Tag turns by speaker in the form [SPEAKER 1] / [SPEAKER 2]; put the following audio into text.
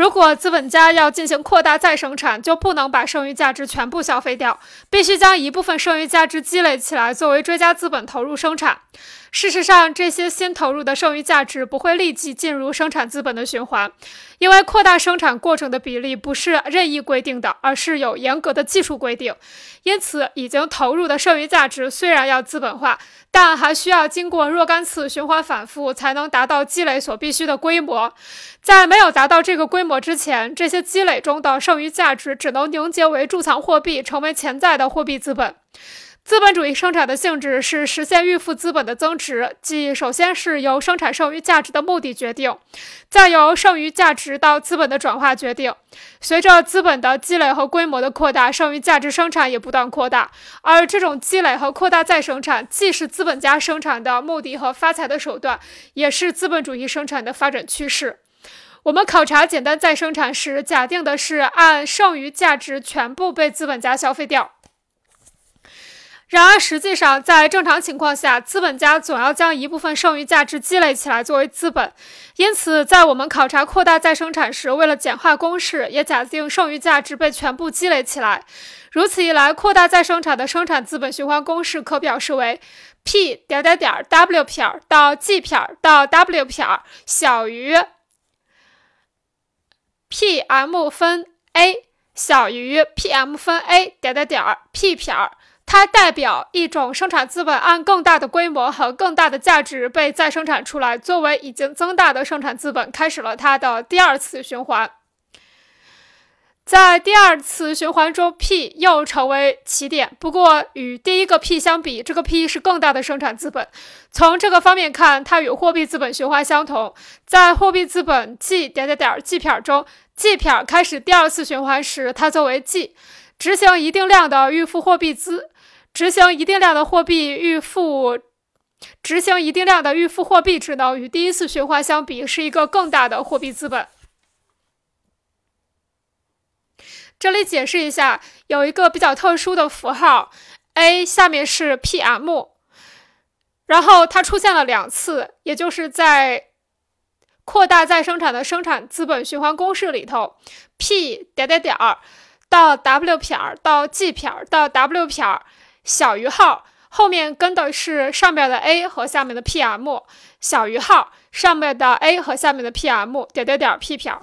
[SPEAKER 1] 如果资本家要进行扩大再生产，就不能把剩余价值全部消费掉，必须将一部分剩余价值积累起来，作为追加资本投入生产。事实上，这些新投入的剩余价值不会立即进入生产资本的循环，因为扩大生产过程的比例不是任意规定的，而是有严格的技术规定。因此，已经投入的剩余价值虽然要资本化，但还需要经过若干次循环反复，才能达到积累所必须的规模。在没有达到这个规模我之前，这些积累中的剩余价值只能凝结为贮藏货币，成为潜在的货币资本。资本主义生产的性质是实现预付资本的增值，即首先是由生产剩余价值的目的决定，再由剩余价值到资本的转化决定。随着资本的积累和规模的扩大，剩余价值生产也不断扩大。而这种积累和扩大再生产，既是资本家生产的目的和发财的手段，也是资本主义生产的发展趋势。我们考察简单再生产时，假定的是按剩余价值全部被资本家消费掉。然而，实际上，在正常情况下，资本家总要将一部分剩余价值积累起来作为资本。因此，在我们考察扩大再生产时，为了简化公式，也假定剩余价值被全部积累起来。如此一来，扩大再生产的生产资本循环公式可表示为：P 点点点 W 撇到 G 撇到 W 撇小于 PM 分 A 小于 PM 分 A 点点点 P 撇。它代表一种生产资本按更大的规模和更大的价值被再生产出来，作为已经增大的生产资本，开始了它的第二次循环。在第二次循环中，P 又成为起点。不过，与第一个 P 相比，这个 P 是更大的生产资本。从这个方面看，它与货币资本循环相同。在货币资本 G 点点点 G 撇中，G 撇开始第二次循环时，它作为 G，执行一定量的预付货币资。执行一定量的货币预付，执行一定量的预付货币职能，与第一次循环相比，是一个更大的货币资本。这里解释一下，有一个比较特殊的符号 A，下面是 PM，然后它出现了两次，也就是在扩大再生产的生产资本循环公式里头，P 点点点儿到 W 撇到 G 撇到 W 撇。小于号后面跟的是上面的 A 和下面的 PM，小于号上面的 A 和下面的 PM 点点点 P 撇。